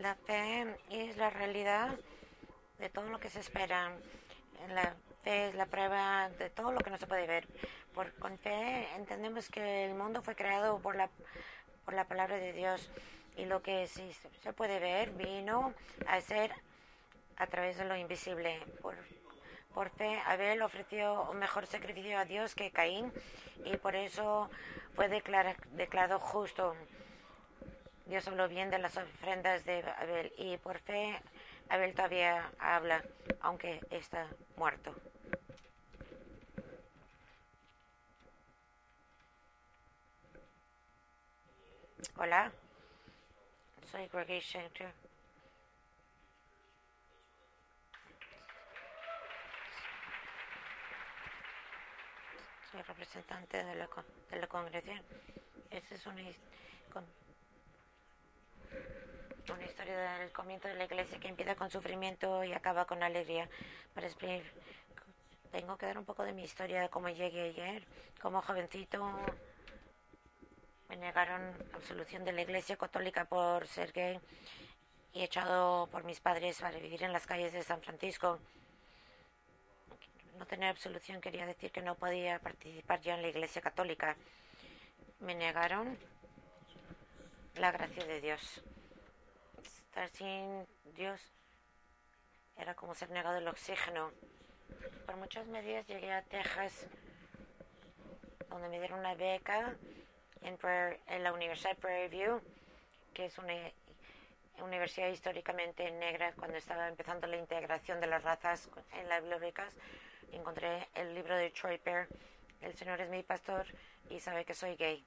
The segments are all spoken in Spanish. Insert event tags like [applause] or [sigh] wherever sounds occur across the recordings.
La fe es la realidad de todo lo que se espera. La fe es la prueba de todo lo que no se puede ver. Por, con fe entendemos que el mundo fue creado por la, por la palabra de Dios y lo que sí se puede ver vino a ser a través de lo invisible. Por, por fe, Abel ofreció un mejor sacrificio a Dios que Caín y por eso fue declarado justo. Dios habló bien de las ofrendas de Abel y por fe Abel todavía habla, aunque está muerto. Hola, soy Gregory Schenker. Soy representante de la, de la congregación. Esta es una, una historia del comienzo de la iglesia que empieza con sufrimiento y acaba con alegría. Para explicar, tengo que dar un poco de mi historia de cómo llegué ayer. Como jovencito me negaron absolución de la iglesia católica por ser gay y echado por mis padres para vivir en las calles de San Francisco. No tener absolución quería decir que no podía participar ya en la iglesia católica. Me negaron la gracia de Dios estar sin Dios era como ser negado el oxígeno. Por muchas medidas llegué a Texas, donde me dieron una beca en, en la Universidad Prairie View, que es una universidad históricamente negra. Cuando estaba empezando la integración de las razas en las bibliotecas, encontré el libro de Troy Pear. El Señor es mi pastor y sabe que soy gay.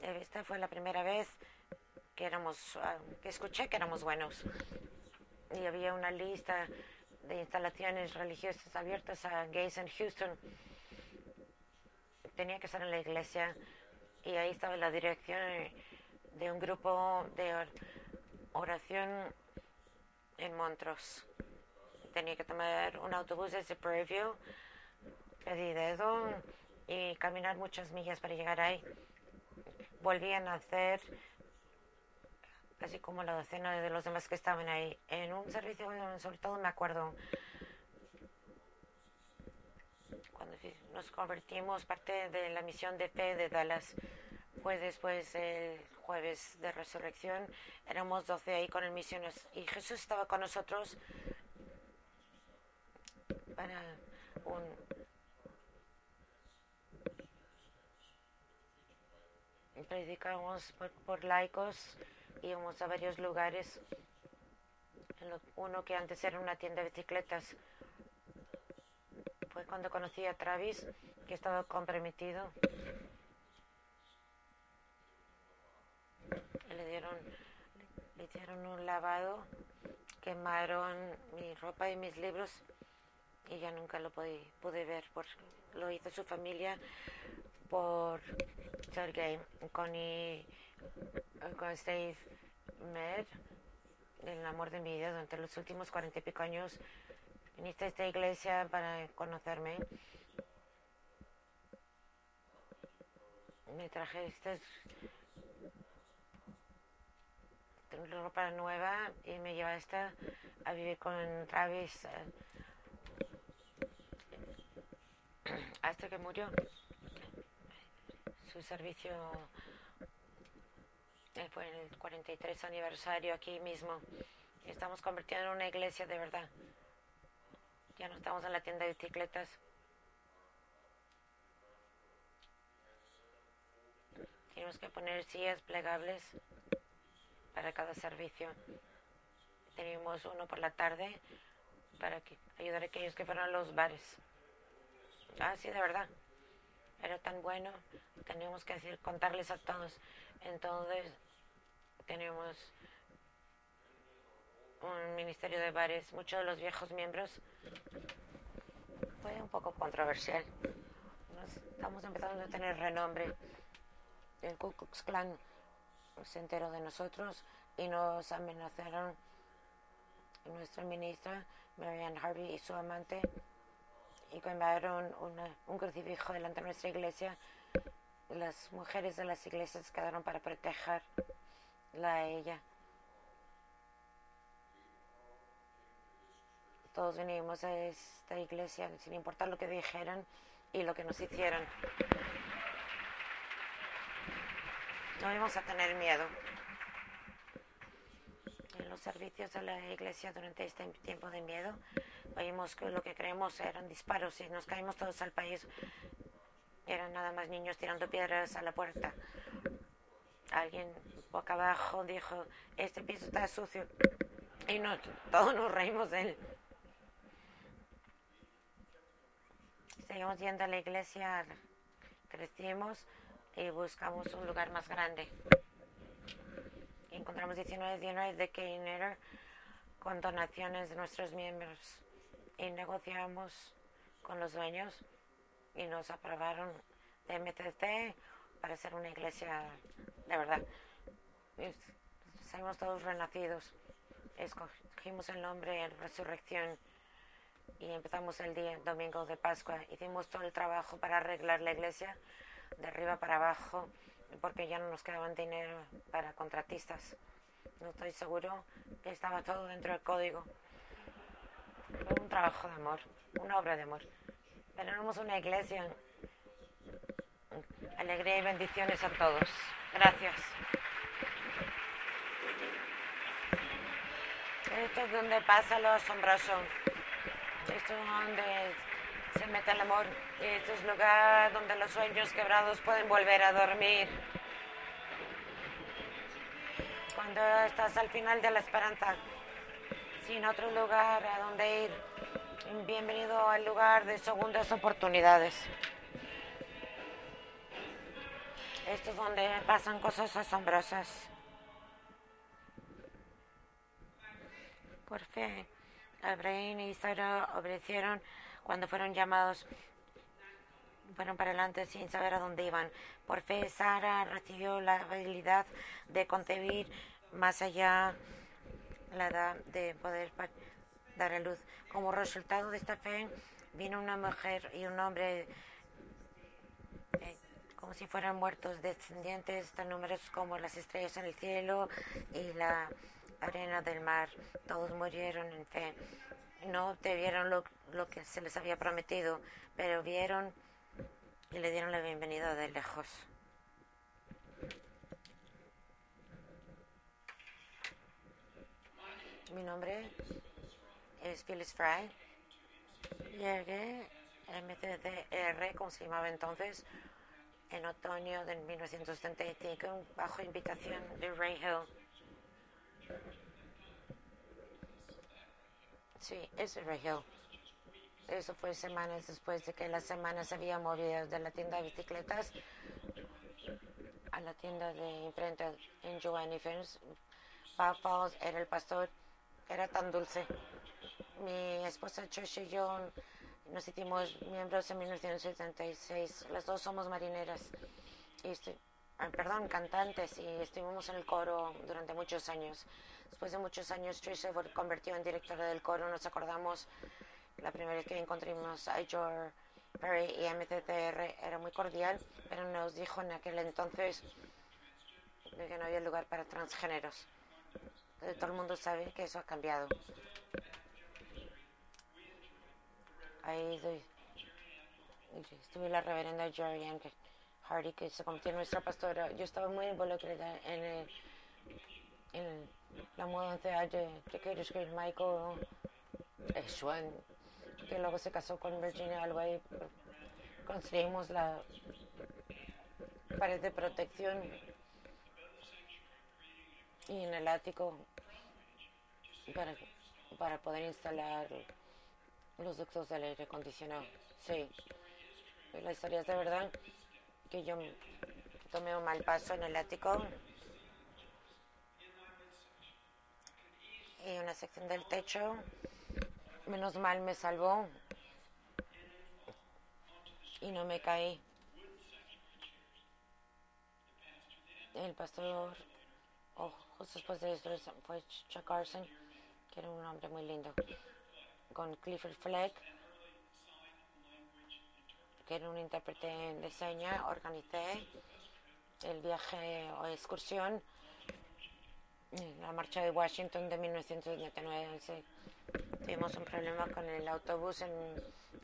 Esta fue la primera vez que éramos, ah, que escuché que éramos buenos. Y había una lista de instalaciones religiosas abiertas a gays en Houston. Tenía que estar en la iglesia y ahí estaba la dirección de un grupo de oración en Montrose. Tenía que tomar un autobús desde Prairie dedo y caminar muchas millas para llegar ahí. Volvían a hacer así como la docena de los demás que estaban ahí. En un servicio, sobre todo me acuerdo, cuando nos convertimos, parte de la misión de fe de Dallas fue después el jueves de resurrección. Éramos 12 ahí con el misiones y Jesús estaba con nosotros para un predicamos por laicos íbamos a varios lugares. Uno que antes era una tienda de bicicletas. Fue cuando conocí a Travis, que estaba comprometido. Le dieron, le hicieron un lavado, quemaron mi ropa y mis libros y ya nunca lo pude, pude ver. Por, lo hizo su familia por gay. Connie con Steve Med, el amor de mi vida durante los últimos cuarenta y pico años. Viniste a esta iglesia para conocerme. Me traje esta ropa nueva y me llevaste a vivir con Travis eh, hasta que murió. Su servicio fue en el 43 aniversario aquí mismo. Estamos convirtiendo en una iglesia de verdad. Ya no estamos en la tienda de bicicletas. Tenemos que poner sillas plegables para cada servicio. Tenemos uno por la tarde para que, ayudar a aquellos que fueron a los bares. Ah, sí, de verdad. Era tan bueno. Tenemos que decir, contarles a todos. Entonces, tenemos un ministerio de bares, muchos de los viejos miembros. Fue un poco controversial. estamos empezando a tener renombre. El Ku Klux Klan se enteró de nosotros y nos amenazaron nuestra ministra, Marianne Harvey, y su amante, y quemaron una, un crucifijo delante de nuestra iglesia. Las mujeres de las iglesias quedaron para protegerla a ella. Todos venimos a esta iglesia sin importar lo que dijeran y lo que nos hicieron. No íbamos a tener miedo. En los servicios de la iglesia durante este tiempo de miedo, oímos lo que creemos eran disparos y nos caímos todos al país. Eran nada más niños tirando piedras a la puerta. Alguien boca abajo dijo, este piso está sucio. Y todos nos reímos de él. Seguimos yendo a la iglesia, crecimos y buscamos un lugar más grande. Encontramos 19 19 de Keiner con donaciones de nuestros miembros y negociamos con los dueños y nos aprobaron de MTC para ser una iglesia de verdad. Salimos todos renacidos. Escogimos el nombre resurrección y empezamos el día domingo de Pascua. Hicimos todo el trabajo para arreglar la iglesia de arriba para abajo porque ya no nos quedaban dinero para contratistas. No estoy seguro que estaba todo dentro del código. Un trabajo de amor, una obra de amor. Éramos una iglesia. Alegría y bendiciones a todos. Gracias. Esto es donde pasa lo asombroso. Esto es donde se mete el amor. Este es lugar donde los sueños quebrados pueden volver a dormir. Cuando estás al final de la esperanza, sin otro lugar a donde ir, bienvenido al lugar de segundas oportunidades. Esto es donde pasan cosas asombrosas. Por fe, Abraham y Sara obedecieron cuando fueron llamados, fueron para adelante sin saber a dónde iban. Por fe, Sara recibió la habilidad de concebir más allá la edad de poder dar a luz. Como resultado de esta fe, vino una mujer y un hombre eh, como si fueran muertos, descendientes tan numerosos como las estrellas en el cielo y la arena del mar. Todos murieron en fe. No te vieron lo, lo que se les había prometido, pero vieron y le dieron la bienvenida de lejos. Mi nombre es Phyllis Fry. Llegué a MCDR, como se llamaba entonces, en otoño de 1975, bajo invitación de Ray Hill. Sí, es Ray Hill. Eso fue semanas después de que la semana se había movido de la tienda de bicicletas a la tienda de imprenta en Joanny Films. Bob Falls era el pastor, era tan dulce. Mi esposa Trish y yo nos hicimos miembros en 1976. Las dos somos marineras. Y perdón, cantantes. Y estuvimos en el coro durante muchos años. Después de muchos años, Trish se convirtió en directora del coro. Nos acordamos la primera vez que encontramos a George Perry y MCTR. Era muy cordial, pero nos dijo en aquel entonces que no había lugar para transgéneros. Todo el mundo sabe que eso ha cambiado. Ahí estuve la reverenda Jerry Ann Hardy, que se convirtió en nuestra pastora. Yo estaba muy involucrada en, en la mudanza de, de Michael Schwan, que luego se casó con Virginia Alway. Construimos la pared de protección y en el ático para, para poder instalar los ductos del aire acondicionado. Sí, la historia es de verdad que yo tomé un mal paso en el ático y una sección del techo. Menos mal me salvó y no me caí. El pastor, oh, justo después de esto fue Chuck Carson, que era un hombre muy lindo con Clifford Fleck, que era un intérprete de seña, organicé el viaje o excursión, la marcha de Washington de 1979. Tuvimos un problema con el autobús en,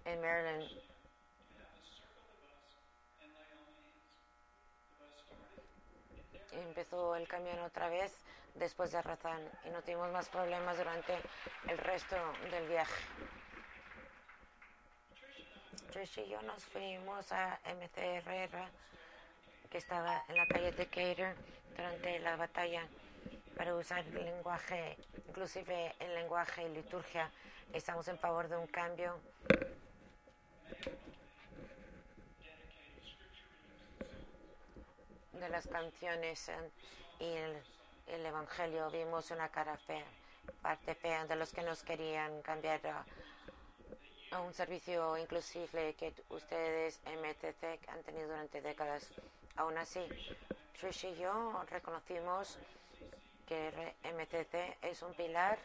en Maryland. Empezó el camión otra vez después de Razán y no tuvimos más problemas durante el resto del viaje. Trish y yo nos fuimos a MCRR, que estaba en la calle de Cater durante la batalla, para usar el lenguaje, inclusive el lenguaje y liturgia. Estamos en favor de un cambio. De las canciones y el, el Evangelio vimos una cara fea, parte fea de los que nos querían cambiar a, un servicio inclusive que ustedes MTC han tenido durante décadas. Aún así, Trish y yo reconocimos que MTC es un pilar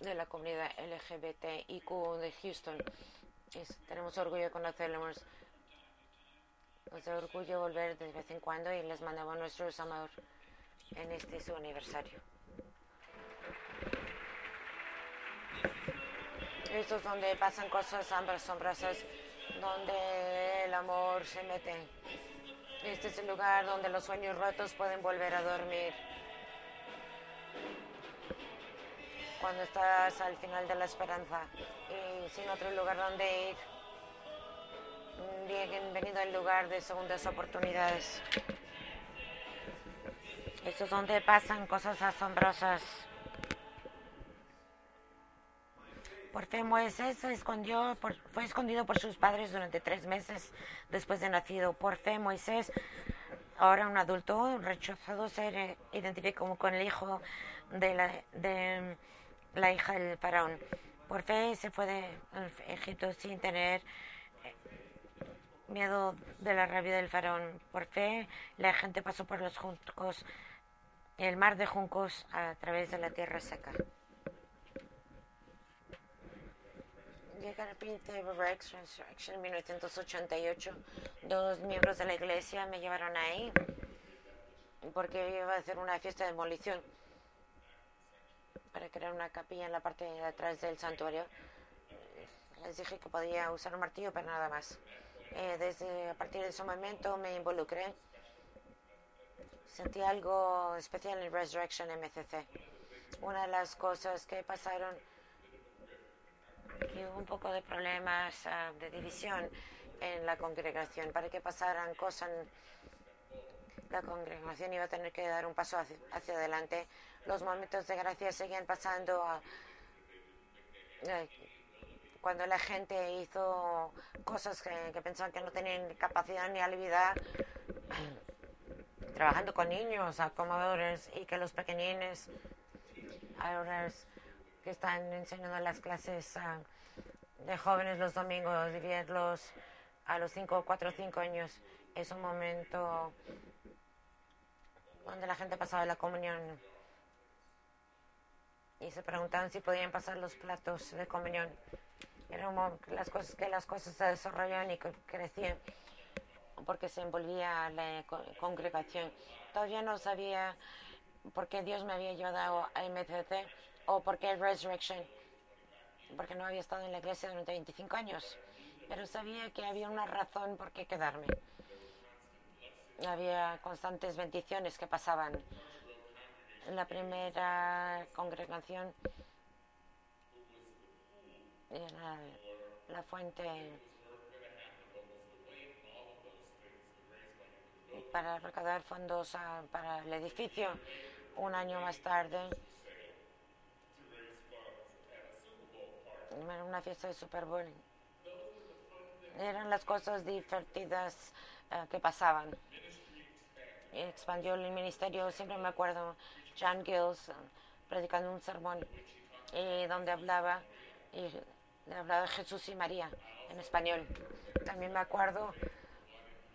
de la comunidad LGBTIQ de Houston. Tenemos orgullo de conocerlos. Nos da orgullo volver de vez en cuando y les mandamos nuestros amor en este su aniversario. Esto es donde pasan cosas asombrosas, donde el amor se mete. Este es el lugar donde los sueños rotos pueden volver a dormir. Cuando estás al final de la esperanza y sin otro lugar donde ir. Bienvenido al lugar de segundas oportunidades. Esto es donde pasan cosas asombrosas. Por fe, Moisés se escondió, por- fue escondido por sus padres durante tres meses después de nacido. Por fe, Moisés, ahora un adulto, rechazado ser eh, identificado con el hijo de la, de la hija del faraón. Por fe se fue de Egipto sin tener miedo de la rabia del faraón. Por fe la gente pasó por los juncos, el mar de juncos a través de la tierra seca. Llega el príncipe de Rex en 1988. Dos miembros de la iglesia me llevaron ahí porque iba a hacer una fiesta de demolición para crear una capilla en la parte de atrás del santuario. Les dije que podía usar un martillo, pero nada más. Eh, desde a partir de ese momento me involucré. Sentí algo especial en Resurrection MCC. Una de las cosas que pasaron que hubo un poco de problemas ah, de división en la congregación. Para que pasaran cosas, la congregación iba a tener que dar un paso hacia, adelante. Los momentos de gracia seguían pasando eh, cuando la gente hizo cosas que, pensaban que no tenían capacidad ni habilidad, trabajando con niños, acomodadores, y que los pequeñines, ahora que están enseñando las clases ah, de jóvenes los domingos, dividirlos a los 5, 4 o 5 años, es un momento donde la gente pasaba la comunión y se preguntaban si podían pasar los platos de comunión. Era un las cosas que las cosas se desarrollaban y crecían porque se envolvía la co- congregación. Todavía no sabía por qué Dios me había llevado a MCC o por qué Resurrection, porque no había estado en la iglesia durante 25 años, pero sabía que había una razón por qué quedarme. Había constantes bendiciones que pasaban. En la primera congregación era la fuente para recaudar fondos para el edificio. Un año más tarde, era una fiesta de Super Bowl. Eran las cosas divertidas ah, que pasaban. Expandió el ministerio, siempre me acuerdo, John Gills ah, predicando un sermón y donde hablaba y hablaba Jesús y María en español. También me acuerdo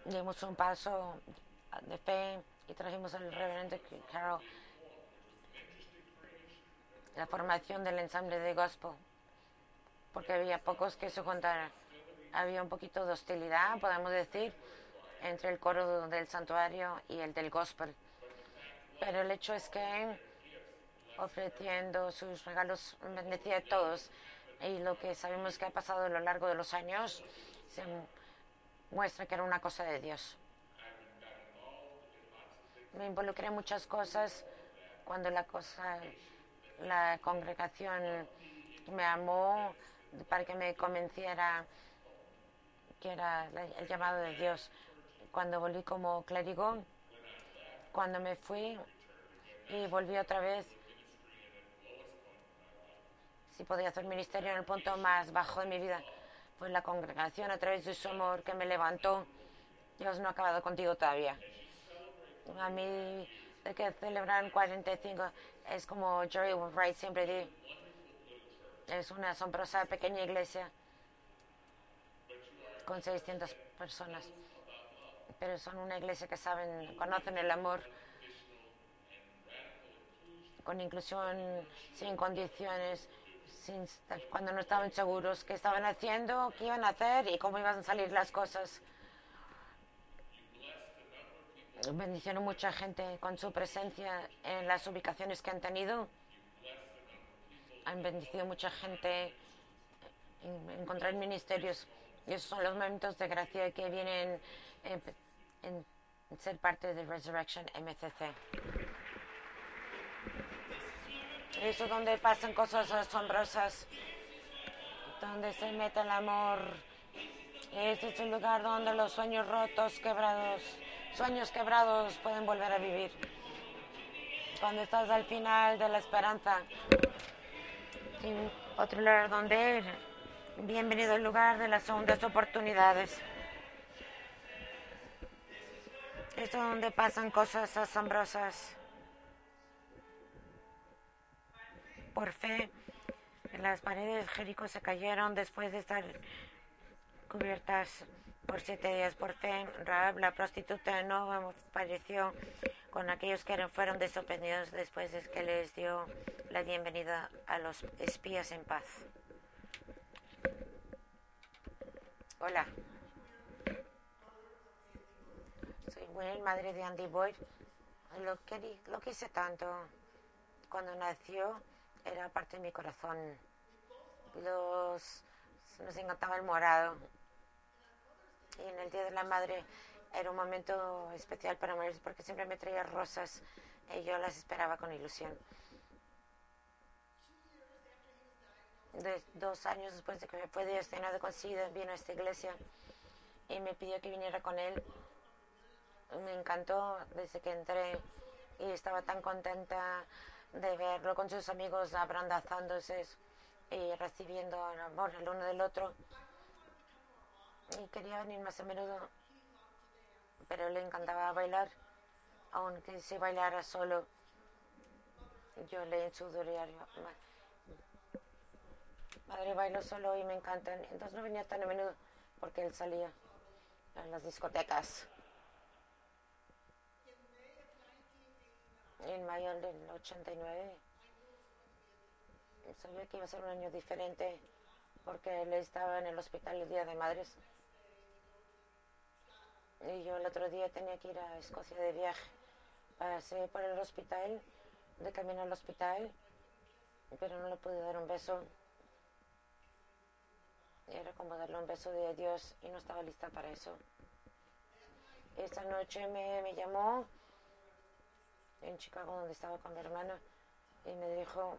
dimos un paso de fe y trajimos al reverendo Carol la formación del ensamble de gospel porque había pocos que se juntaran había un poquito de hostilidad podemos decir entre el coro del santuario y el del gospel pero el hecho es que ofreciendo sus regalos, bendecía a todos. Y lo que sabemos que ha pasado a lo largo de los años se muestra que era una cosa de Dios. Me involucré en muchas cosas cuando la cosa, la congregación me amó para que me convenciera que era el llamado de Dios. Cuando volví como clérigo, cuando me fui y volví otra vez, si podía hacer ministerio en el punto más bajo de mi vida, fue la congregación a través de su amor que me levantó. Dios no ha acabado contigo todavía. A mí, de que celebran 45 es como Jerry Wright siempre dice, es una asombrosa pequeña iglesia con 600 personas. Pero son una iglesia que saben, conocen el amor con inclusión, sin condiciones, sin, cuando no estaban seguros qué estaban haciendo, qué iban a hacer y cómo iban a salir las cosas. Bendicionó mucha gente con su presencia en las ubicaciones que han tenido. Han bendecido mucha gente en encontrar ministerios. Y esos son los momentos de gracia que vienen en, en ser parte de Resurrection MCC. Es donde pasan cosas asombrosas, donde se mete el amor. Este es el lugar donde los sueños rotos, quebrados, sueños quebrados pueden volver a vivir. Cuando estás al final de la esperanza. Y otro lugar donde bienvenido al lugar de las segundas oportunidades. Es donde pasan cosas asombrosas. Por fe, las paredes de Jericó se cayeron después de estar cubiertas por siete días. Por fe, Raab, la prostituta, no apareció con aquellos que fueron desobedientes después de que les dio la bienvenida a los espías en paz. Hola. Soy Will, madre de Andy Boyd. Lo que, lo quise tanto cuando nació era parte de mi corazón. Los, nos encantaba el morado. Y en el Día de la Madre era un momento especial para mí porque siempre me traía rosas y yo las esperaba con ilusión. De, dos años después de que me fue diagnosticado con SIDA, vino a esta iglesia y me pidió que viniera con él. Me encantó desde que entré y estaba tan contenta de verlo con sus amigos abrandazándose y recibiendo amor el uno del otro. Y quería venir más a menudo, pero le encantaba bailar, aunque si bailara solo. Yo le en su diario, madre bailo solo y me encantan. Entonces no venía tan a menudo porque él salía en las discotecas. En mayo del 89 sabía que iba a ser un año diferente porque él estaba en el hospital el Día de Madres. Y yo el otro día tenía que ir a Escocia de viaje. Pasé por el hospital, de camino al hospital, pero no le pude dar un beso. Era como darle un beso de adiós y no estaba lista para eso. Esta noche me, me llamó en Chicago donde estaba con mi hermana y me dijo,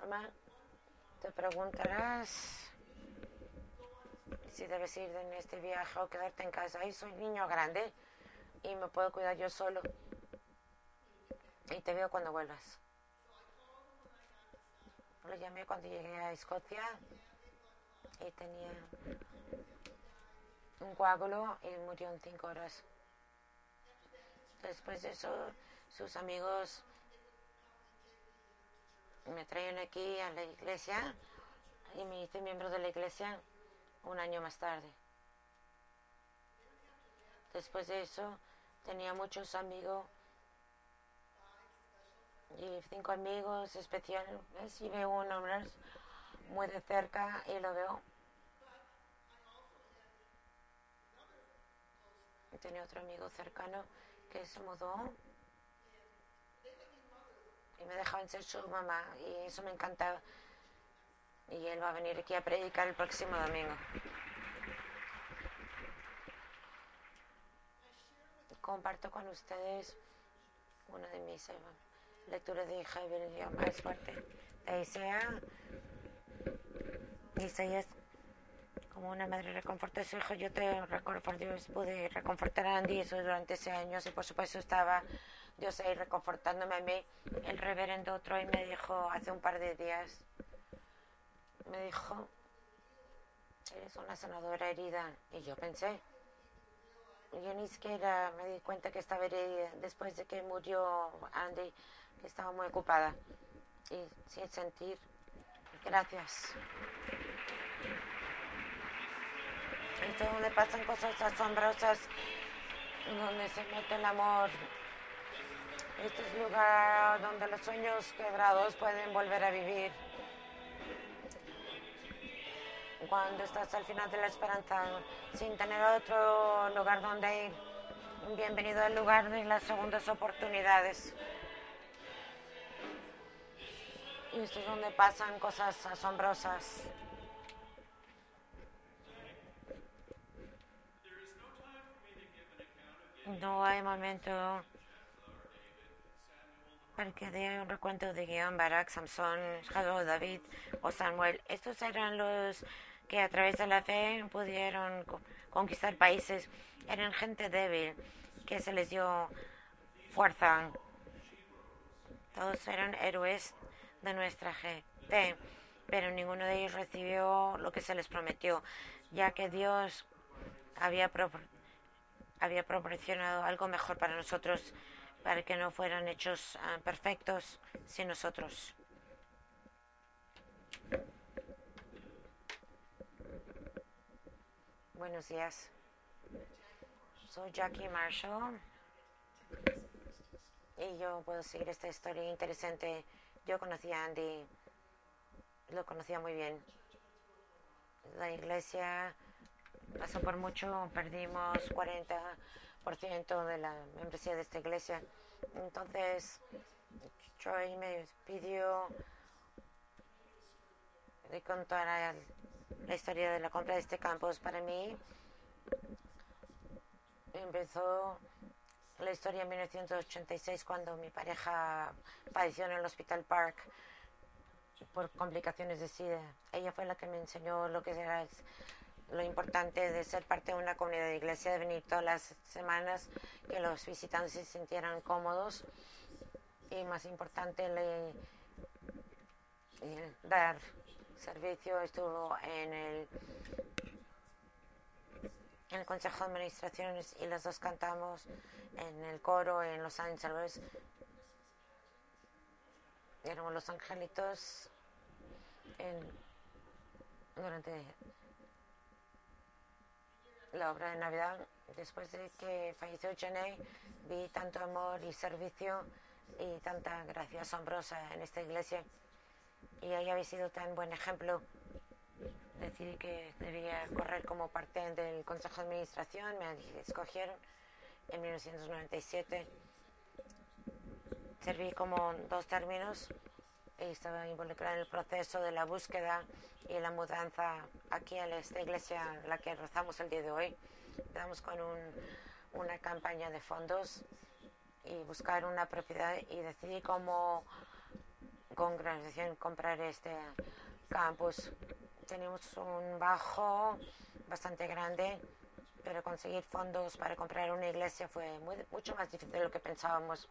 mamá, te preguntarás si debes ir en este viaje o quedarte en casa. Y soy niño grande y me puedo cuidar yo solo. Y te veo cuando vuelvas. Lo llamé cuando llegué a Escocia y tenía un coágulo y murió en cinco horas. Después de eso sus amigos me traen aquí a la iglesia y me hice miembro de la iglesia un año más tarde. Después de eso tenía muchos amigos y cinco amigos especiales y veo uno muy de cerca y lo veo. Tenía otro amigo cercano que se mudó y me dejaban ser su mamá y eso me encantaba. Y él va a venir aquí a predicar el próximo domingo. Comparto con ustedes una de mis eh, lecturas de Biblia más fuerte de Isaías. Como una madre reconforta a su hijo, yo te Dios, pude reconfortar a Andy eso durante ese años y por supuesto estaba Dios ahí reconfortándome a mí. El reverendo Troy me dijo hace un par de días, me dijo, eres una sanadora herida. Y yo pensé, yo ni siquiera me di cuenta que estaba herida después de que murió Andy, que estaba muy ocupada y sin sentir. Gracias. Esto es donde pasan cosas asombrosas, donde se mete el amor. Este es el lugar donde los sueños quebrados pueden volver a vivir. Cuando estás al final de la esperanza, sin tener otro lugar donde ir. Bienvenido al lugar de las segundas oportunidades. Y esto es donde pasan cosas asombrosas. No hay momento para que dé un recuento de guion Barak, Samson, David o Samuel. Estos eran los que a través de la fe pudieron conquistar países. Eran gente débil que se les dio fuerza. Todos eran héroes de nuestra fe, pero ninguno de ellos recibió lo que se les prometió, ya que Dios había, había proporcionado algo mejor para nosotros, para que no fueran hechos ah, perfectos sin nosotros. Buenos días. Soy Jackie Marshall y yo puedo seguir esta historia interesante. Yo conocí a Andy, lo conocía muy bien. La iglesia pasó por mucho, perdimos 40% de la membresía de esta iglesia. Entonces, Troy me pidió de contar la historia de la compra de este campus. Para mí, empezó la historia en 1986 cuando mi pareja padeció en el Hospital Park por complicaciones de SIDA. Ella fue la que me enseñó lo que era lo importante de ser parte de una comunidad de iglesia, de venir todas las semanas, que los visitantes se sintieran cómodos y más importante, le, dar servicio. Estuvo en el en el Consejo de Administraciones y las dos cantamos en el coro en Los Ángeles. Éramos los angelitos durante la obra de Navidad. Después de que falleció Jenny, vi tanto amor y servicio y tanta gracia asombrosa en esta iglesia. Y ahí había sido tan buen ejemplo decidí que debía correr como parte del Consejo de Administración, me escogieron en 1997. Serví como dos términos estaba involucrada en el proceso de la búsqueda y la mudanza aquí en esta iglesia la que rezamos el día de hoy. Estamos con una campaña de fondos y buscar una propiedad y decidí como congregación comprar este campus tenemos un bajo bastante grande, pero conseguir fondos para comprar una iglesia fue mucho más difícil de lo que pensábamos.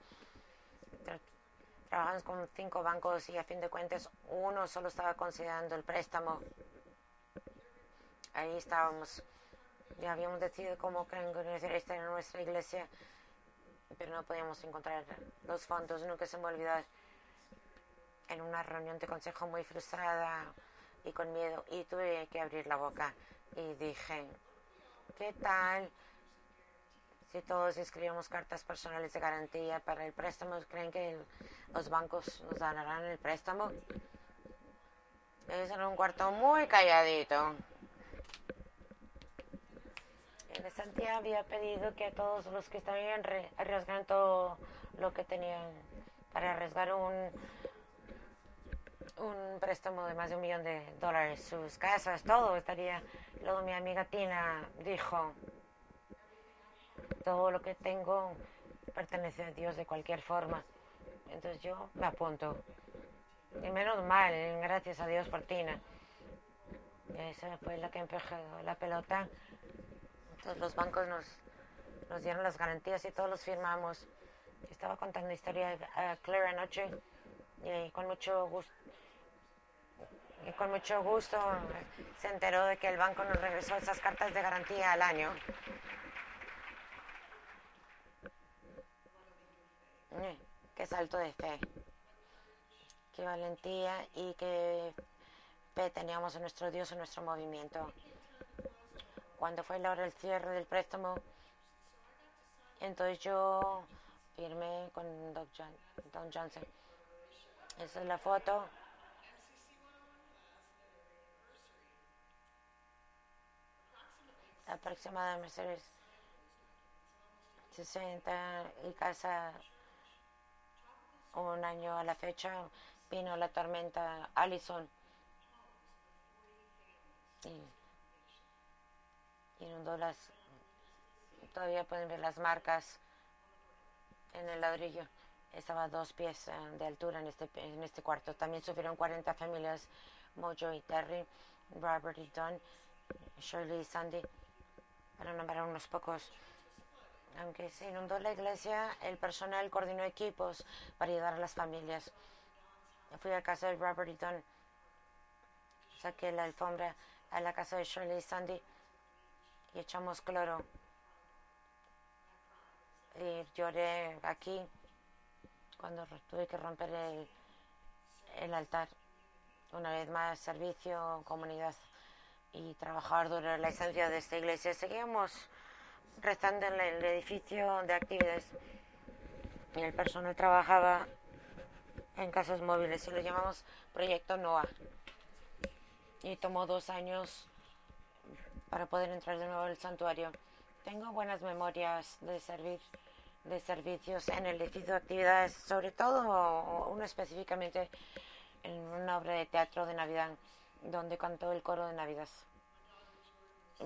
Trabajamos con cinco bancos y a fin de cuentas uno solo estaba considerando el préstamo. Ahí estábamos. Ya habíamos decidido cómo esta era nuestra iglesia, pero no podíamos encontrar los fondos. Nunca se me olvidó en una reunión de consejo muy frustrada y con miedo y tuve que abrir la boca y dije, ¿qué tal si todos escribimos cartas personales de garantía para el préstamo? ¿Creen que los bancos nos darán el préstamo? Es en un cuarto muy calladito. En esa había pedido que todos los que estaban arriesgando todo lo que tenían para arriesgar un, un préstamo de más de un millón de dólares. Sus casas, todo estaría. Luego mi amiga Tina dijo, todo lo que tengo pertenece a Dios de cualquier forma. Entonces yo me apunto. Y menos mal, gracias a Dios por Tina. Esa fue la que empezó la pelota. Entonces los bancos nos, nos dieron las garantías y todos los firmamos. Estaba contando historia a Claire anoche y con mucho gusto. Y con mucho gusto se enteró de que el banco nos regresó esas cartas de garantía al año. Eh, qué salto de fe, qué valentía y qué fe teníamos en nuestro Dios, en nuestro movimiento. Cuando fue la hora del cierre del préstamo, entonces yo firmé con Don Johnson. Esa es la foto. Aproximada Mercedes 60 y casa un año a la fecha vino la tormenta Allison. Y inundó las todavía pueden ver las marcas en el ladrillo. Estaba a dos pies eh, de altura en este en este cuarto. También sufrieron 40 familias Mojo y Terry Robert y Don Shirley y Sandy. Para nombrar unos pocos aunque se inundó la iglesia, el personal coordinó equipos para ayudar a las familias. Fui a casa de Robert y Don. Saqué la alfombra a la casa de Shirley y Sandy y echamos cloro. Y lloré aquí cuando tuve que romper el, altar. Una vez más, servicio, comunidad y trabajar durante la esencia de esta iglesia. Seguimos restando en el edificio de actividades. Y el personal trabajaba en casas móviles y lo llamamos Proyecto NOAA. Y tomó dos años para poder entrar de nuevo al santuario. Tengo buenas memorias de servir de servicios en el edificio de actividades, sobre todo uno específicamente en una obra de teatro de Navidad donde cantó el coro de Navidad.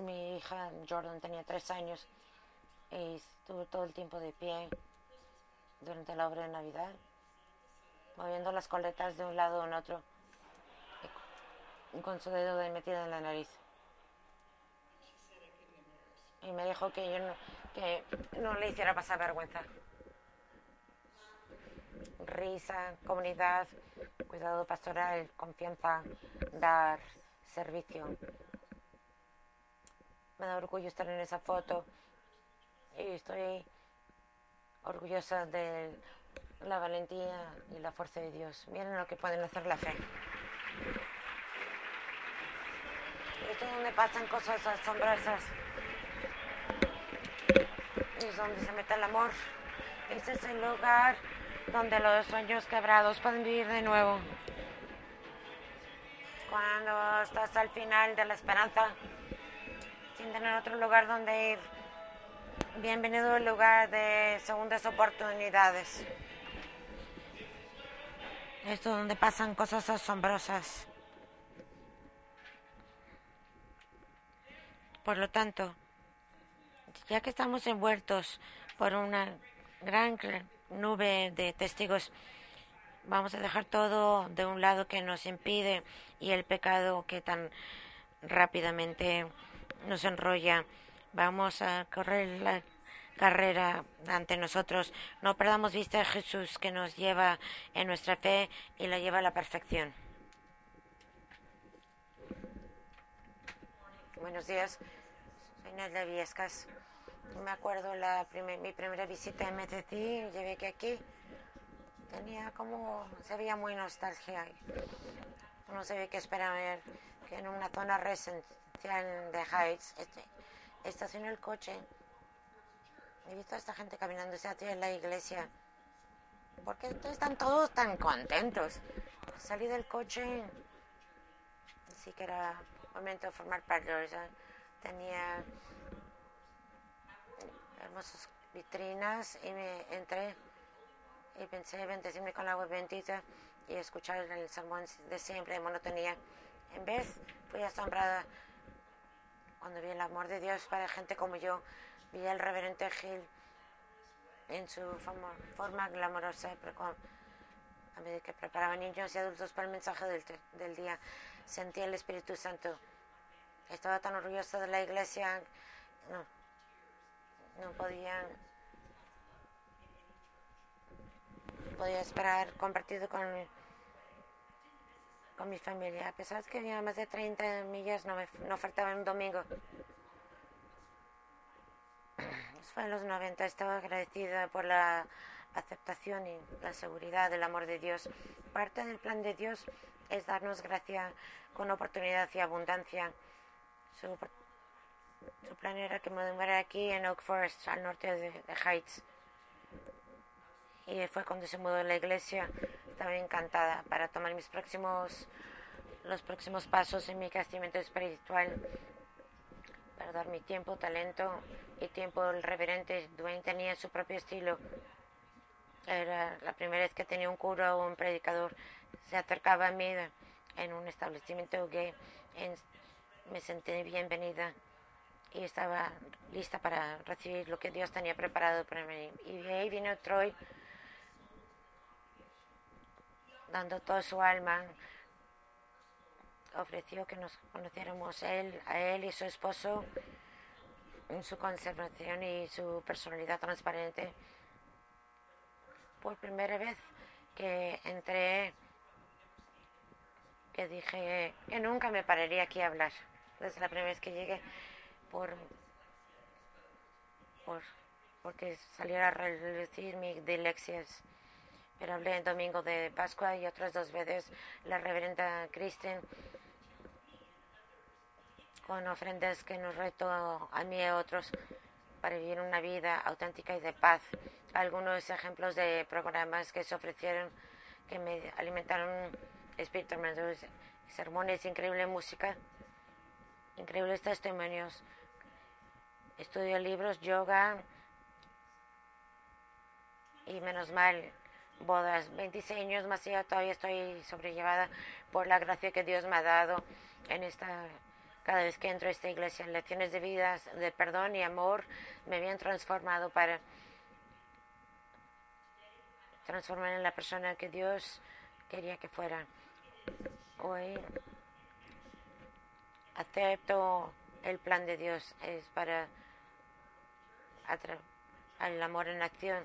Mi hija Jordan tenía tres años y estuvo todo el tiempo de pie durante la obra de Navidad, moviendo las coletas de un lado a otro con su dedo de metido en la nariz. Y me dijo que yo no, que no le hiciera pasar vergüenza. Risa, comunidad, cuidado pastoral, confianza, dar servicio. Me da orgullo estar en esa foto y estoy orgullosa de la valentía y la fuerza de Dios. Miren lo que pueden hacer la fe. Esto es donde pasan cosas asombrosas. Es donde se mete el amor. Ese es el lugar donde los sueños quebrados pueden vivir de nuevo. Cuando estás al final de la esperanza, sin tener otro lugar donde ir Bienvenido al lugar de segundas oportunidades. Esto es donde pasan cosas asombrosas. Por lo tanto, ya que estamos envueltos por una gran nube de testigos, vamos a dejar todo de un lado que nos impide y el pecado que tan rápidamente nos enrolla Vamos a correr la carrera ante nosotros. No perdamos vista de Jesús que nos lleva en nuestra fe y la lleva a la perfección. Buenos días, soy Nadia Viescas. Me acuerdo la mi primera visita a MTC, llegué que aquí tenía como, se veía muy nostalgia. No sabía qué esperar que en una zona residencial de Heights, este, estacioné el coche. He visto a esta gente caminando hacia la iglesia. ¿Por qué están todos tan contentos? Salí del coche. Así que era momento de formar parte. Tenía hermosas vitrinas y me entré y pensé bendecirme con la agua bendita y escuchar el sermón de siempre de monotonía. En vez, fui asombrada cuando vi el amor de Dios para gente como yo. Vi al reverente Gil en su forma, forma glamorosa, a medida que preparaba niños y adultos para el mensaje del, día. Sentí el Espíritu Santo. Estaba tan orgulloso de la iglesia. No, no podía podía esperar compartido con, con mi familia. A pesar de que había más de 30 millas, no, me, no faltaba un domingo. [clears throat] Fue en los 90, estaba agradecida por la aceptación y la seguridad del amor de Dios. Parte del plan de Dios es darnos gracia con oportunidad y abundancia. Su, plan era que me muera aquí en Oak Forest, al norte de, de Heights y fue cuando se mudó la iglesia. Estaba encantada para tomar mis próximos, los próximos pasos en mi crecimiento espiritual, para dar mi tiempo, talento y tiempo. El reverente Dwayne tenía su propio estilo. Era la primera vez que tenía un cura o un predicador. Se acercaba a mí en un establecimiento gay. me sentí bienvenida y estaba lista para recibir lo que Dios tenía preparado para mí. Y ahí vino Troy dando toda su alma, ofreció que nos conociéramos él, a él y su esposo en su conservación y su personalidad transparente. Por primera vez que entré, que dije que nunca me pararía aquí a hablar. Desde la primera vez que llegué, por, por porque saliera a reducir mis dilexias pero hablé el domingo de Pascua y otras dos veces la reverenda Kristen con ofrendas que nos retó a mí y a otros para vivir una vida auténtica y de paz. Algunos ejemplos de programas que se ofrecieron que me alimentaron espíritu, sermones, increíble música, increíbles testimonios, estudio libros, yoga y menos mal bodas, 26 años más allá todavía estoy sobrellevada por la gracia que Dios me ha dado en esta cada vez que entro a esta iglesia, lecciones de vida, de perdón y amor me habían transformado para transformar en la persona que Dios quería que fuera. Hoy acepto el plan de Dios, es para el amor en acción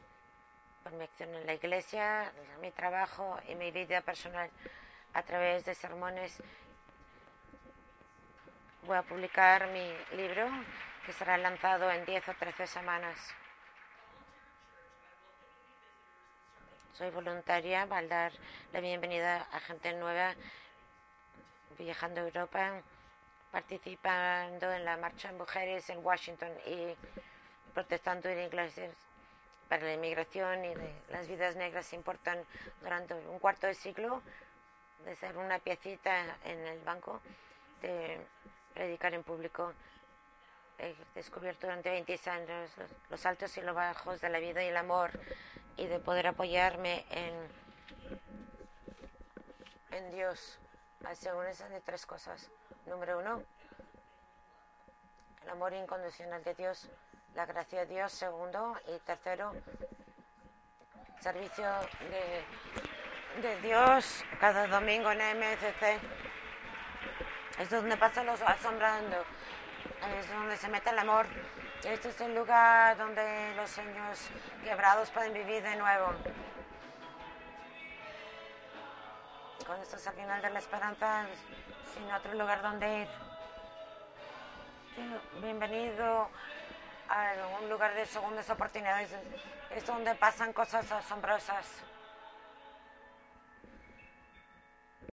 por mi acción en la iglesia, mi trabajo y mi vida personal a través de sermones. Voy a publicar mi libro que será lanzado en 10 o 13 semanas. Soy voluntaria para dar la bienvenida a gente nueva viajando a Europa, participando en la marcha de mujeres en Washington y protestando en iglesias para la inmigración y de las vidas negras importan durante un cuarto de siglo de ser una piecita en el banco, de predicar en público. He descubierto durante 20 años los altos y los bajos de la vida y el amor y de poder apoyarme en, en Dios. Según esas de tres cosas. Número uno, el amor incondicional de Dios la gracia de Dios, segundo, y tercero, servicio de, Dios cada domingo en MFC. Es donde pasan los asombrando, es donde se mete el amor. Este es el lugar donde los sueños quebrados pueden vivir de nuevo. Con esto es el final de la esperanza, sin otro lugar donde ir. bienvenido a un lugar de segundas oportunidades. Es donde pasan cosas asombrosas.